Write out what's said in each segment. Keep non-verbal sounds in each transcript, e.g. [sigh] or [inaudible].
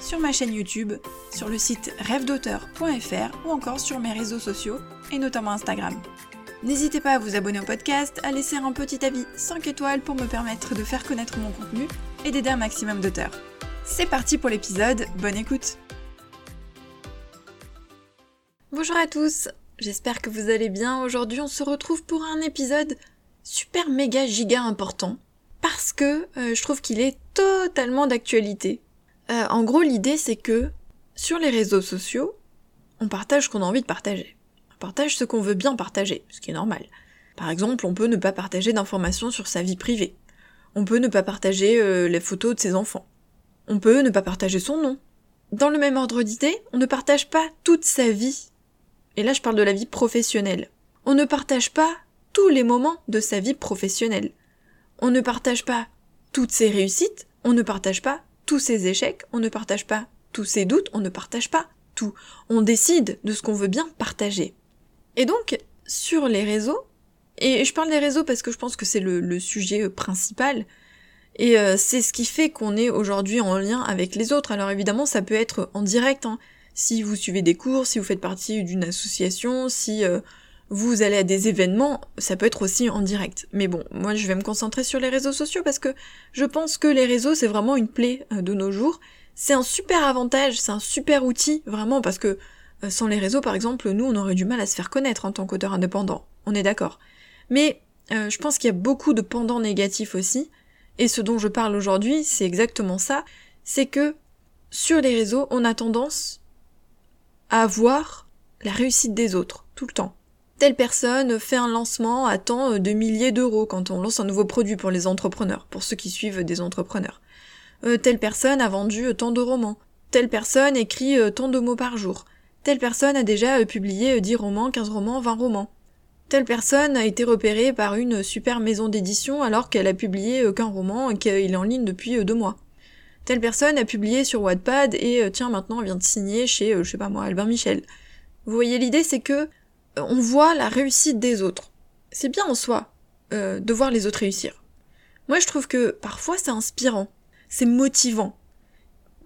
sur ma chaîne YouTube, sur le site rêvedauteur.fr ou encore sur mes réseaux sociaux et notamment Instagram. N'hésitez pas à vous abonner au podcast, à laisser un petit avis 5 étoiles pour me permettre de faire connaître mon contenu et d'aider un maximum d'auteurs. C'est parti pour l'épisode, bonne écoute Bonjour à tous, j'espère que vous allez bien. Aujourd'hui on se retrouve pour un épisode super méga giga important parce que euh, je trouve qu'il est totalement d'actualité. Euh, en gros, l'idée c'est que sur les réseaux sociaux, on partage ce qu'on a envie de partager. On partage ce qu'on veut bien partager, ce qui est normal. Par exemple, on peut ne pas partager d'informations sur sa vie privée. On peut ne pas partager euh, les photos de ses enfants. On peut ne pas partager son nom. Dans le même ordre d'idée, on ne partage pas toute sa vie. Et là, je parle de la vie professionnelle. On ne partage pas tous les moments de sa vie professionnelle. On ne partage pas toutes ses réussites, on ne partage pas tous ses échecs, on ne partage pas tous ses doutes, on ne partage pas tout. On décide de ce qu'on veut bien partager. Et donc, sur les réseaux, et je parle des réseaux parce que je pense que c'est le, sujet euh, principal, et euh, c'est ce qui fait qu'on est aujourd'hui en lien avec les autres. Alors évidemment, ça peut être en direct, hein. si vous suivez des cours, si vous faites partie d'une association, si euh, vous allez à des événements, ça peut être aussi en direct. Mais bon, moi je vais me concentrer sur les réseaux sociaux parce que je pense que les réseaux c'est vraiment une plaie euh, de nos jours. C'est un super avantage, c'est un super outil, vraiment, parce que euh, sans les réseaux par exemple, nous on aurait du mal à se faire connaître en tant qu'auteur indépendant. On est d'accord. Mais euh, je pense qu'il y a beaucoup de pendants négatifs aussi. Et ce dont je parle aujourd'hui, c'est exactement ça. C'est que sur les réseaux, on a tendance à voir la réussite des autres, tout le temps telle personne fait un lancement à tant de milliers d'euros quand on lance un nouveau produit pour les entrepreneurs, pour ceux qui suivent des entrepreneurs. Euh, telle personne a vendu tant de romans. Telle personne écrit euh, tant de mots par jour. Telle personne a déjà euh, publié 10 romans, 15 romans, 20 romans. Telle personne a été repérée par une super maison d'édition alors qu'elle a publié qu'un roman et qu'il est en ligne depuis deux mois. Telle personne a publié sur Wattpad et tiens maintenant vient de signer chez, je sais pas moi, Albin Michel. Vous voyez l'idée c'est que on voit la réussite des autres. C'est bien en soi euh, de voir les autres réussir. Moi, je trouve que parfois c'est inspirant, c'est motivant.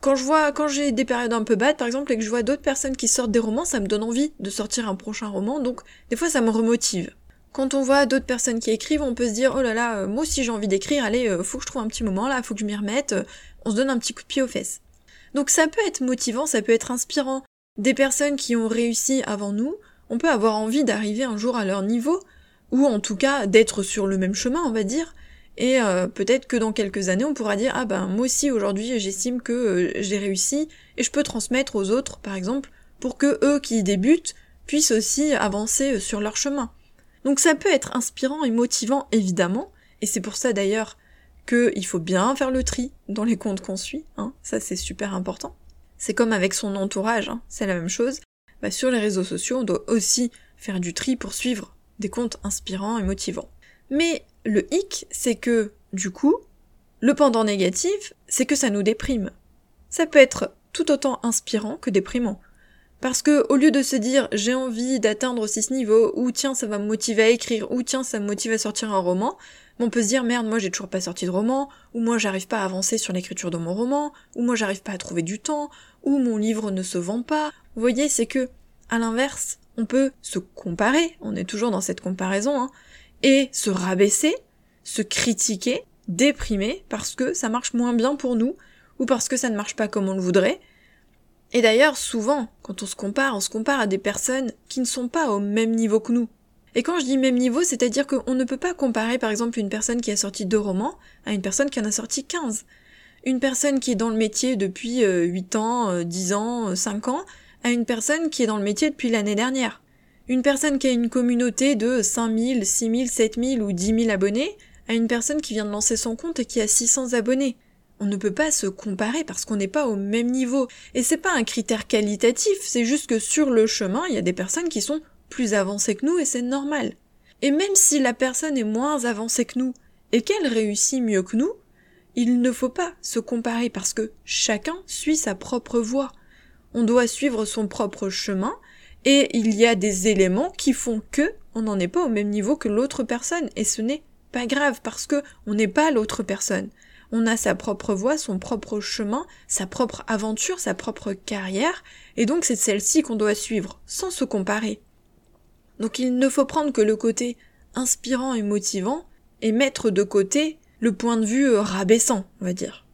Quand je vois, quand j'ai des périodes un peu bad, par exemple, et que je vois d'autres personnes qui sortent des romans, ça me donne envie de sortir un prochain roman, donc des fois ça me remotive. Quand on voit d'autres personnes qui écrivent, on peut se dire oh là là, euh, moi aussi j'ai envie d'écrire, allez, euh, faut que je trouve un petit moment là, faut que je m'y remette, on se donne un petit coup de pied aux fesses. Donc ça peut être motivant, ça peut être inspirant. Des personnes qui ont réussi avant nous, on peut avoir envie d'arriver un jour à leur niveau, ou en tout cas d'être sur le même chemin, on va dire, et euh, peut-être que dans quelques années, on pourra dire ah ben moi aussi aujourd'hui j'estime que euh, j'ai réussi et je peux transmettre aux autres, par exemple, pour que eux qui débutent puissent aussi avancer euh, sur leur chemin. Donc ça peut être inspirant et motivant évidemment, et c'est pour ça d'ailleurs qu'il faut bien faire le tri dans les comptes qu'on suit, hein, ça c'est super important. C'est comme avec son entourage, hein, c'est la même chose. Bah, sur les réseaux sociaux, on doit aussi faire du tri pour suivre des comptes inspirants et motivants. Mais le hic, c'est que, du coup, le pendant négatif, c'est que ça nous déprime. Ça peut être tout autant inspirant que déprimant. Parce que, au lieu de se dire j'ai envie d'atteindre aussi ce niveau, ou tiens ça va me motiver à écrire, ou tiens ça me motive à sortir un roman, on peut se dire merde moi j'ai toujours pas sorti de roman, ou moi j'arrive pas à avancer sur l'écriture de mon roman, ou moi j'arrive pas à trouver du temps, ou mon livre ne se vend pas. Vous voyez, c'est que, à l'inverse, on peut se comparer, on est toujours dans cette comparaison, hein, et se rabaisser, se critiquer, déprimer parce que ça marche moins bien pour nous, ou parce que ça ne marche pas comme on le voudrait. Et d'ailleurs, souvent, quand on se compare, on se compare à des personnes qui ne sont pas au même niveau que nous. Et quand je dis même niveau, c'est-à-dire qu'on ne peut pas comparer par exemple une personne qui a sorti deux romans à une personne qui en a sorti 15 une personne qui est dans le métier depuis 8 euh, ans, 10 euh, ans, 5 euh, ans, à une personne qui est dans le métier depuis l'année dernière. Une personne qui a une communauté de 5000, 6000, 7000 ou 10 000 abonnés, à une personne qui vient de lancer son compte et qui a 600 abonnés. On ne peut pas se comparer parce qu'on n'est pas au même niveau. Et c'est pas un critère qualitatif, c'est juste que sur le chemin, il y a des personnes qui sont plus avancées que nous et c'est normal. Et même si la personne est moins avancée que nous et qu'elle réussit mieux que nous, il ne faut pas se comparer parce que chacun suit sa propre voie. On doit suivre son propre chemin et il y a des éléments qui font que on n'en est pas au même niveau que l'autre personne et ce n'est pas grave parce que on n'est pas l'autre personne. On a sa propre voie, son propre chemin, sa propre aventure, sa propre carrière et donc c'est celle-ci qu'on doit suivre sans se comparer. Donc il ne faut prendre que le côté inspirant et motivant et mettre de côté le point de vue euh, rabaissant, on va dire.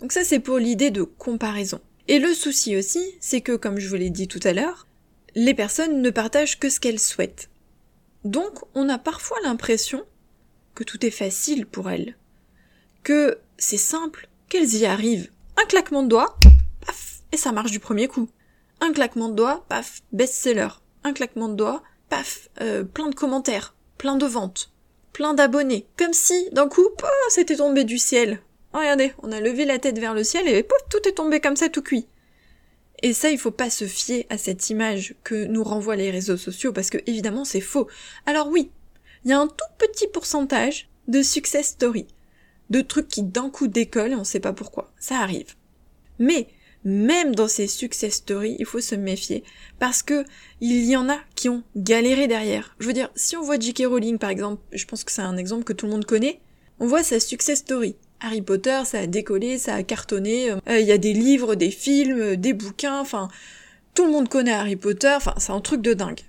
Donc ça c'est pour l'idée de comparaison. Et le souci aussi, c'est que, comme je vous l'ai dit tout à l'heure, les personnes ne partagent que ce qu'elles souhaitent. Donc on a parfois l'impression que tout est facile pour elles, que c'est simple, qu'elles y arrivent. Un claquement de doigts, paf, et ça marche du premier coup. Un claquement de doigts, paf, best-seller. Un claquement de doigts, paf, euh, plein de commentaires, plein de ventes, plein d'abonnés. Comme si, d'un coup, c'était tombé du ciel. regardez, on a levé la tête vers le ciel et tout est tombé comme ça tout cuit. Et ça, il faut pas se fier à cette image que nous renvoient les réseaux sociaux parce que évidemment c'est faux. Alors oui, il y a un tout petit pourcentage de success story, de trucs qui d'un coup décollent et on sait pas pourquoi. Ça arrive. Mais même dans ces success stories, il faut se méfier parce que il y en a qui ont galéré derrière. Je veux dire, si on voit J.K. Rowling par exemple, je pense que c'est un exemple que tout le monde connaît, on voit sa success story. Harry Potter, ça a décollé, ça a cartonné, euh, il y a des livres, des films, des bouquins, enfin, tout le monde connaît Harry Potter, enfin, c'est un truc de dingue.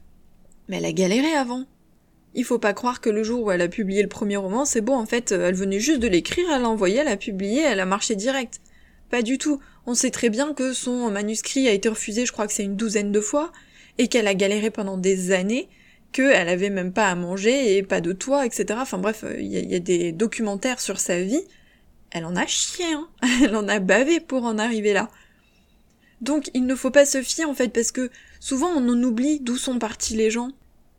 Mais elle a galéré avant. Il faut pas croire que le jour où elle a publié le premier roman, c'est bon, en fait, elle venait juste de l'écrire, elle l'a envoyé, elle a publié, elle a marché direct. Pas du tout. On sait très bien que son manuscrit a été refusé, je crois que c'est une douzaine de fois, et qu'elle a galéré pendant des années, qu'elle avait même pas à manger et pas de toit, etc. Enfin bref, il y, a des documentaires sur sa vie. Elle en a chié, hein. [laughs] Elle en a bavé pour en arriver là. Donc il ne faut pas se fier en fait parce que souvent on en oublie d'où sont partis les gens.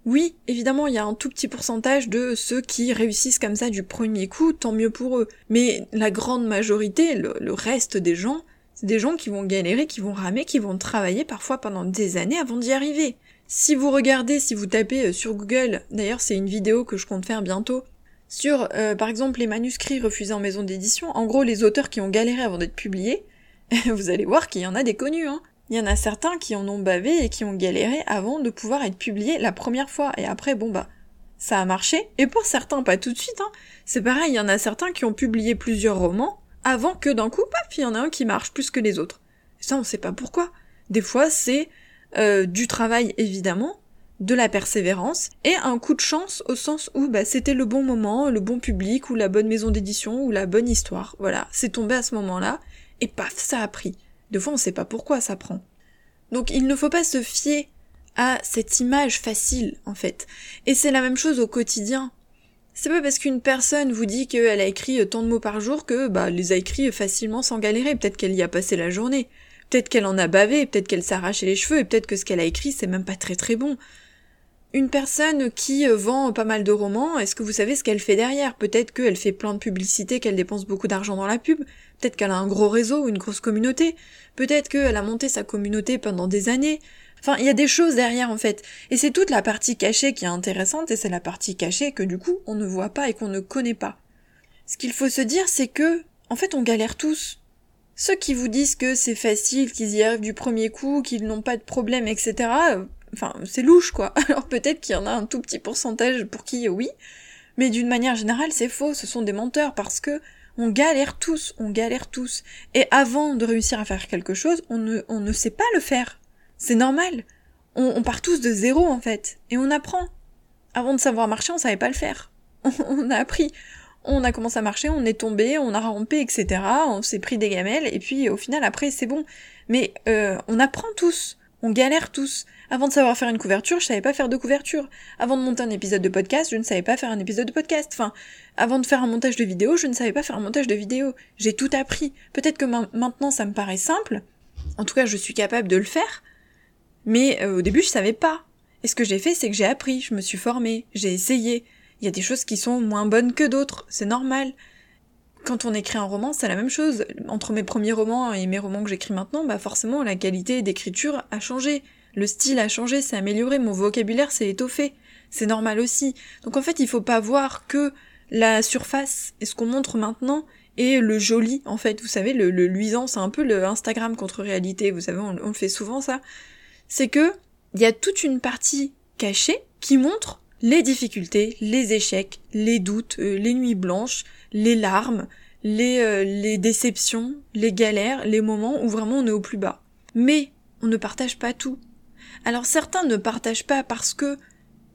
Oui, évidemment, il y a un tout petit pourcentage de ceux qui réussissent comme ça du premier coup, tant mieux pour eux. Mais la grande majorité, le reste des gens, des gens qui vont galérer, qui vont ramer, qui vont travailler parfois pendant des années avant d'y arriver. Si vous regardez, si vous tapez euh, sur Google, d'ailleurs c'est une vidéo que je compte faire bientôt, sur euh, par exemple les manuscrits refusés en maison d'édition, en gros les auteurs qui ont galéré avant d'être publiés, [laughs] vous allez voir qu'il y en a des connus, hein. Il y en a certains qui en ont bavé et qui ont galéré avant de pouvoir être publiés la première fois. Et après, bon bah, ça a marché. Et pour certains, pas tout de suite, hein. C'est pareil, il y en a certains qui ont publié plusieurs romans, avant que d'un coup, paf, il y en a un qui marche plus que les autres. Et ça, on sait pas pourquoi. Des fois, c'est euh, du travail, évidemment, de la persévérance, et un coup de chance au sens où bah, c'était le bon moment, le bon public, ou la bonne maison d'édition, ou la bonne histoire. Voilà, c'est tombé à ce moment-là, et paf, ça a pris. Des fois, on sait pas pourquoi ça prend. Donc, il ne faut pas se fier à cette image facile, en fait. Et c'est la même chose au quotidien. C'est pas parce qu'une personne vous dit qu'elle a écrit tant de mots par jour que bah les a écrits facilement sans galérer. Peut-être qu'elle y a passé la journée. Peut-être qu'elle en a bavé, peut-être qu'elle arraché les cheveux, et peut-être que ce qu'elle a écrit c'est même pas très très bon. Une personne qui vend pas mal de romans, est-ce que vous savez ce qu'elle fait derrière? Peut-être qu'elle fait plein de publicité, qu'elle dépense beaucoup d'argent dans la pub, peut-être qu'elle a un gros réseau, une grosse communauté, peut-être qu'elle a monté sa communauté pendant des années, Enfin, il y a des choses derrière en fait. Et c'est toute la partie cachée qui est intéressante et c'est la partie cachée que du coup on ne voit pas et qu'on ne connaît pas. Ce qu'il faut se dire c'est que, en fait, on galère tous. Ceux qui vous disent que c'est facile, qu'ils y arrivent du premier coup, qu'ils n'ont pas de problème, etc. Euh, enfin, c'est louche quoi. [laughs] Alors peut-être qu'il y en a un tout petit pourcentage pour qui oui, mais d'une manière générale c'est faux, ce sont des menteurs parce que on galère tous, on galère tous. Et avant de réussir à faire quelque chose, on ne, on ne sait pas le faire. C'est normal. On, part tous de zéro en fait. Et on apprend. Avant de savoir marcher, on savait pas le faire. [laughs] On, a appris. On a commencé à marcher, on est tombé, on a rampé, etc. On s'est pris des gamelles, et puis au final après c'est bon. Mais euh, on apprend tous. On galère tous. Avant de savoir faire une couverture, je savais pas faire de couverture. Avant de monter un épisode de podcast, je ne savais pas faire un épisode de podcast. Enfin, avant de faire un montage de vidéo, je ne savais pas faire un montage de vidéo. J'ai tout appris. Peut-être que maintenant ça me paraît simple. En tout cas, je suis capable de le faire. Mais euh, au début, je savais pas. Et ce que j'ai fait, c'est que j'ai appris, je me suis formée, j'ai essayé. Il y a des choses qui sont moins bonnes que d'autres, c'est normal. quand on écrit un roman, c'est la même chose. Entre mes premiers romans et mes romans que j'écris maintenant, bah forcément la qualité d'écriture a changé. Le style a changé, s'est amélioré, mon vocabulaire s'est étoffé. C'est normal aussi. Donc en fait, il faut pas voir que la surface et ce qu'on montre maintenant et le joli en fait. Vous savez, le, luisant, c'est un peu le Instagram contre réalité. Vous savez, on, on le fait souvent ça. C'est que il y a toute une partie cachée qui montre les difficultés, les échecs, les doutes, euh, les nuits blanches, les larmes, les, euh, les déceptions, les galères, les moments où vraiment on est au plus bas. Mais on ne partage pas tout. Alors certains ne partagent pas parce que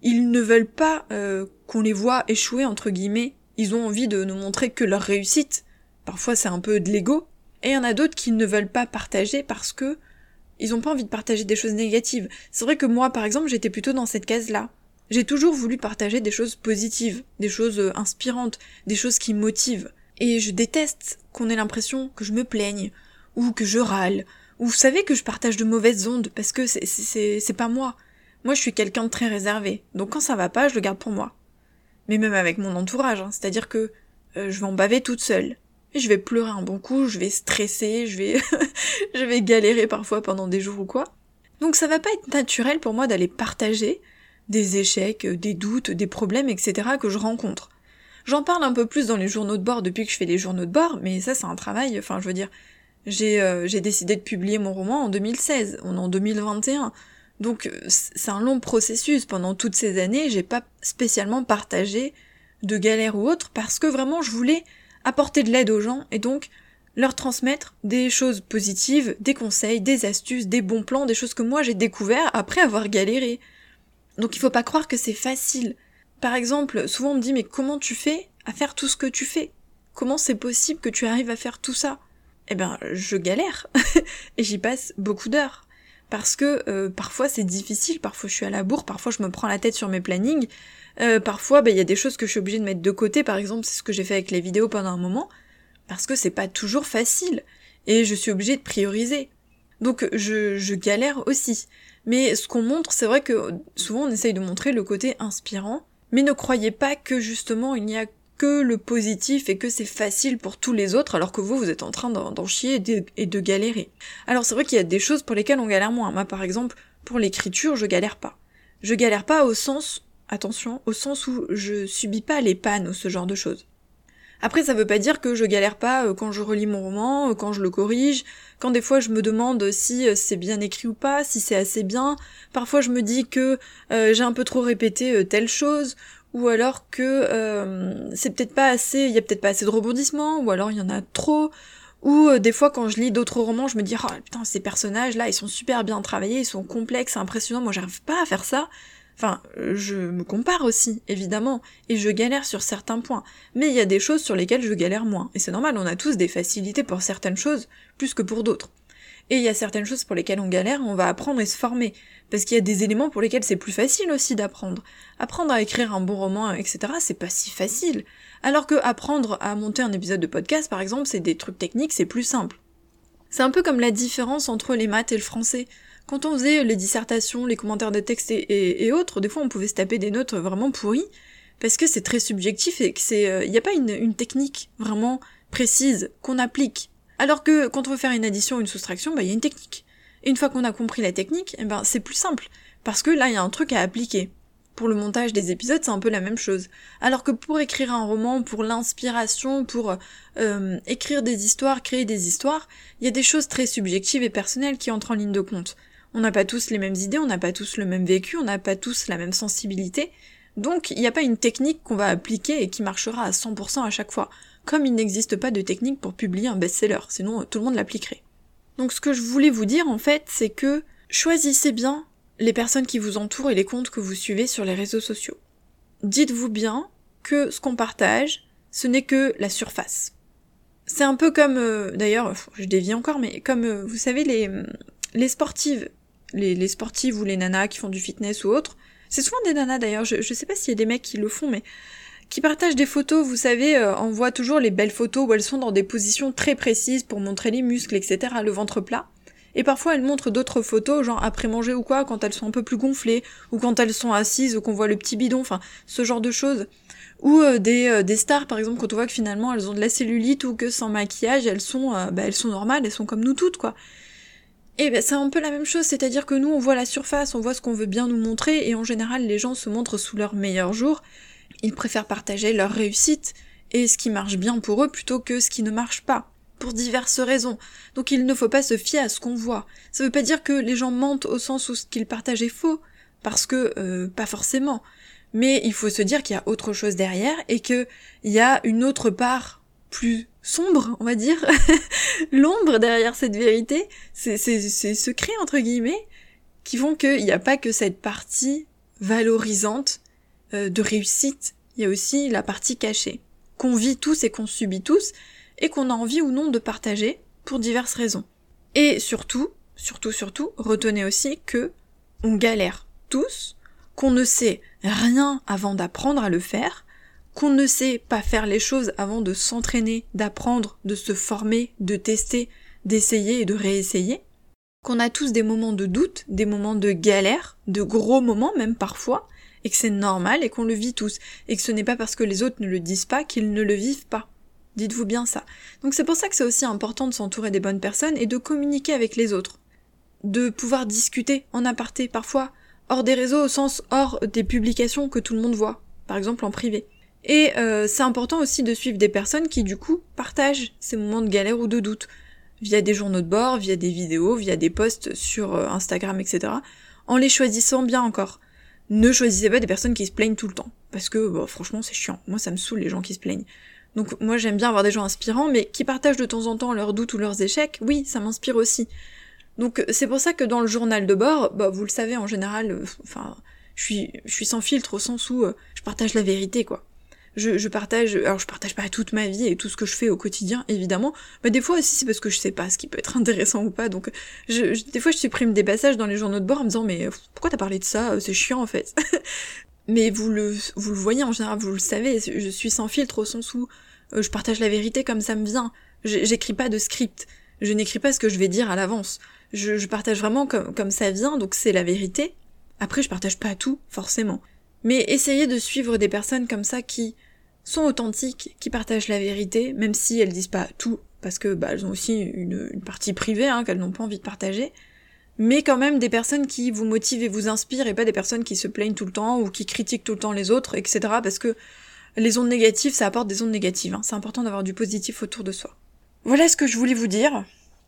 ils ne veulent pas euh, qu'on les voit échouer entre guillemets. Ils ont envie de nous montrer que leur réussite. Parfois c'est un peu de l'ego. Et il y en a d'autres qui ne veulent pas partager parce que ils ont pas envie de partager des choses négatives. C'est vrai que moi par exemple j'étais plutôt dans cette case-là. J'ai toujours voulu partager des choses positives, des choses euh, inspirantes, des choses qui motivent. Et je déteste qu'on ait l'impression que je me plaigne, ou que je râle, ou vous savez que je partage de mauvaises ondes, parce que c'est pas moi. Moi je suis quelqu'un de très réservé, donc quand ça va pas, je le garde pour moi. Mais même avec mon entourage, hein, c'est-à-dire que euh, je vais en baver toute seule. Je vais pleurer un bon coup, je vais stresser, je vais [laughs] je vais galérer parfois pendant des jours ou quoi. Donc ça va pas être naturel pour moi d'aller partager des échecs, des doutes, des problèmes, etc. que je rencontre. J'en parle un peu plus dans les journaux de bord depuis que je fais les journaux de bord, mais ça c'est un travail, enfin je veux dire, j'ai euh, décidé de publier mon roman en 2016, on en 2021. Donc c'est un long processus, pendant toutes ces années, j'ai pas spécialement partagé de galères ou autres parce que vraiment je voulais apporter de l'aide aux gens et donc leur transmettre des choses positives, des conseils, des astuces, des bons plans, des choses que moi j'ai découvert après avoir galéré. Donc il faut pas croire que c'est facile. Par exemple, souvent on me dit mais comment tu fais à faire tout ce que tu fais? Comment c'est possible que tu arrives à faire tout ça? Eh ben, je galère [laughs] et j'y passe beaucoup d'heures parce que euh, parfois c'est difficile, parfois je suis à la bourre, parfois je me prends la tête sur mes plannings, euh, parfois ben, il y a des choses que je suis obligée de mettre de côté, par exemple c'est ce que j'ai fait avec les vidéos pendant un moment, parce que c'est pas toujours facile et je suis obligée de prioriser. Donc je, je galère aussi. Mais ce qu'on montre, c'est vrai que souvent on essaye de montrer le côté inspirant, mais ne croyez pas que justement il n'y a que le positif et que c'est facile pour tous les autres alors que vous, vous êtes en train d'en chier et de, galérer. Alors c'est vrai qu'il y a des choses pour lesquelles on galère moins. Moi par exemple, pour l'écriture, je galère pas. Je galère pas au sens, attention, au sens où je subis pas les pannes ou ce genre de choses. Après, ça veut pas dire que je galère pas euh, quand je relis mon roman, euh, quand je le corrige, quand des fois je me demande si euh, c'est bien écrit ou pas, si c'est assez bien. Parfois, je me dis que j'ai un peu trop répété telle chose, ou alors que c'est peut-être pas assez, il y a peut-être pas assez de rebondissements, ou alors il y en a trop. Ou des fois quand je lis d'autres romans, je me dis oh putain ces personnages là ils sont super bien travaillés, ils sont complexes, impressionnants, moi j'arrive pas à faire ça. Enfin, je me compare aussi, évidemment, et je galère sur certains points. Mais il y a des choses sur lesquelles je galère moins. Et c'est normal, on a tous des facilités pour certaines choses, plus que pour d'autres. Et il y a certaines choses pour lesquelles on galère, on va apprendre et se former. Parce qu'il y a des éléments pour lesquels c'est plus facile aussi d'apprendre. Apprendre à écrire un bon roman, etc., c'est pas si facile. Alors que apprendre à monter un épisode de podcast, par exemple, c'est des trucs techniques, c'est plus simple. C'est un peu comme la différence entre les maths et le français. Quand on faisait les dissertations, les commentaires de texte et, autres, des fois on pouvait se taper des notes vraiment pourries, parce que c'est très subjectif et que c'est, il euh, n'y a pas une, technique vraiment précise qu'on applique. Alors que quand on veut faire une addition ou une soustraction, bah il y a une technique. Et une fois qu'on a compris la technique, eh ben c'est plus simple, parce que là il y a un truc à appliquer. Pour le montage des épisodes, c'est un peu la même chose. Alors que pour écrire un roman, pour l'inspiration, pour euh, écrire des histoires, créer des histoires, il y a des choses très subjectives et personnelles qui entrent en ligne de compte. On n'a pas tous les mêmes idées, on n'a pas tous le même vécu, on n'a pas tous la même sensibilité. Donc il n'y a pas une technique qu'on va appliquer et qui marchera à 100% à chaque fois. Comme il n'existe pas de technique pour publier un best-seller, sinon tout le monde l'appliquerait. Donc ce que je voulais vous dire en fait, c'est que choisissez bien les personnes qui vous entourent et les comptes que vous suivez sur les réseaux sociaux. Dites-vous bien que ce qu'on partage, ce n'est que la surface. C'est un peu comme, euh, d'ailleurs, je dévie encore, mais comme, euh, vous savez, les sportives les, sportives ou les nanas qui font du fitness ou autre. C'est souvent des nanas d'ailleurs, je, je sais pas s'il y a des mecs qui le font, mais qui partagent des photos, vous savez, euh, on voit toujours les belles photos où elles sont dans des positions très précises pour montrer les muscles, etc., le ventre plat. Et parfois elles montrent d'autres photos, genre après manger ou quoi, quand elles sont un peu plus gonflées, ou quand elles sont assises, ou qu'on voit le petit bidon, enfin, ce genre de choses. Ou euh, des, euh, des stars, par exemple, quand on voit que finalement elles ont de la cellulite ou que sans maquillage, elles sont, bah, elles sont normales, elles sont comme nous toutes, quoi. Et ben c'est un peu la même chose, c'est-à-dire que nous on voit la surface, on voit ce qu'on veut bien nous montrer, et en général les gens se montrent sous leur meilleur jour. Ils préfèrent partager leur réussite et ce qui marche bien pour eux plutôt que ce qui ne marche pas, pour diverses raisons. Donc il ne faut pas se fier à ce qu'on voit. Ça veut pas dire que les gens mentent au sens où ce qu'ils partagent est faux, parce que euh, pas forcément. Mais il faut se dire qu'il y a autre chose derrière et qu'il y a une autre part plus sombre, on va dire, [laughs] l'ombre derrière cette vérité, c'est ces secrets entre guillemets, qui font qu'il n'y a pas que cette partie valorisante euh, de réussite, il y a aussi la partie cachée, qu'on vit tous et qu'on subit tous, et qu'on a envie ou non de partager pour diverses raisons. Et surtout, surtout, surtout, retenez aussi que on galère tous, qu'on ne sait rien avant d'apprendre à le faire, qu'on ne sait pas faire les choses avant de s'entraîner, d'apprendre, de se former, de tester, d'essayer et de réessayer, qu'on a tous des moments de doute, des moments de galère, de gros moments même parfois, et que c'est normal et qu'on le vit tous, et que ce n'est pas parce que les autres ne le disent pas qu'ils ne le vivent pas. Dites-vous bien ça. Donc c'est pour ça que c'est aussi important de s'entourer des bonnes personnes et de communiquer avec les autres. De pouvoir discuter en aparté, parfois hors des réseaux au sens hors des publications que tout le monde voit, par exemple en privé. Et euh, c'est important aussi de suivre des personnes qui du coup partagent ces moments de galère ou de doute via des journaux de bord, via des vidéos, via des posts sur euh, Instagram, etc. En les choisissant bien encore. Ne choisissez pas des personnes qui se plaignent tout le temps. Parce que bah, franchement c'est chiant. Moi ça me saoule les gens qui se plaignent. Donc moi j'aime bien avoir des gens inspirants, mais qui partagent de temps en temps leurs doutes ou leurs échecs, oui, ça m'inspire aussi. Donc c'est pour ça que dans le journal de bord, bah vous le savez en général, euh, enfin, je suis, je suis sans filtre au sens où je partage la vérité quoi je, je, partage, alors je partage pas toute ma vie et tout ce que je fais au quotidien, évidemment, mais des fois aussi c'est parce que je sais pas ce qui peut être [laughs] intéressant ou pas, donc je, des fois je supprime des passages dans les journaux de bord en me disant mais pourquoi t'as parlé de ça, c'est chiant en fait. [laughs] mais vous le, vous le voyez en général, vous le savez, je suis sans filtre au sens où euh, je partage la vérité comme ça me vient. J'écris pas de script, je n'écris pas ce que je vais dire à l'avance. Je, je, partage vraiment comme, comme ça vient, donc c'est la vérité. Après, je partage pas tout, forcément. Mais essayez de suivre des personnes comme ça qui sont authentiques, qui partagent la vérité, même si elles disent pas tout, parce que bah, elles ont aussi une, partie privée hein, qu'elles n'ont pas envie de partager, mais quand même des personnes qui vous motivent et vous inspirent, et pas des personnes qui se plaignent tout le temps ou qui critiquent tout le temps les autres, etc. Parce que les ondes négatives, ça apporte des ondes négatives. Hein. C'est important d'avoir du positif autour de soi. Voilà ce que je voulais vous dire.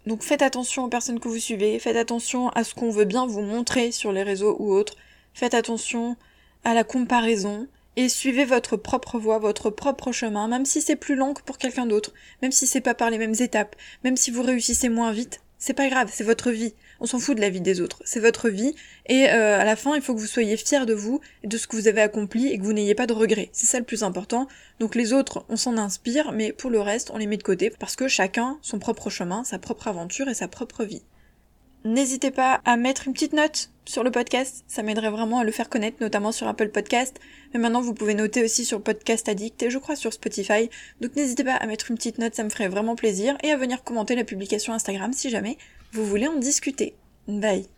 Donc faites attention aux personnes que vous suivez, faites attention à ce qu'on veut bien vous montrer sur les réseaux ou autres, faites attention à la comparaison, et suivez votre propre voie, votre propre chemin, même si c'est plus long que pour quelqu'un d'autre, même si c'est pas par les mêmes étapes, même si vous réussissez moins vite, c'est pas grave, c'est votre vie. On s'en fout de la vie des autres, c'est votre vie, et euh, à la fin, il faut que vous soyez fiers de vous et de ce que vous avez accompli et que vous n'ayez pas de regrets. C'est ça le plus important. Donc les autres, on s'en inspire, mais pour le reste, on les met de côté parce que chacun son propre chemin, sa propre aventure et sa propre vie. N'hésitez pas à mettre une petite note sur le podcast, ça m'aiderait vraiment à le faire connaître, notamment sur Apple Podcast. Mais maintenant, vous pouvez noter aussi sur Podcast Addict et je crois sur Spotify. Donc n'hésitez pas à mettre une petite note, ça me ferait vraiment plaisir, et à venir commenter la publication Instagram si jamais vous voulez en discuter. Bye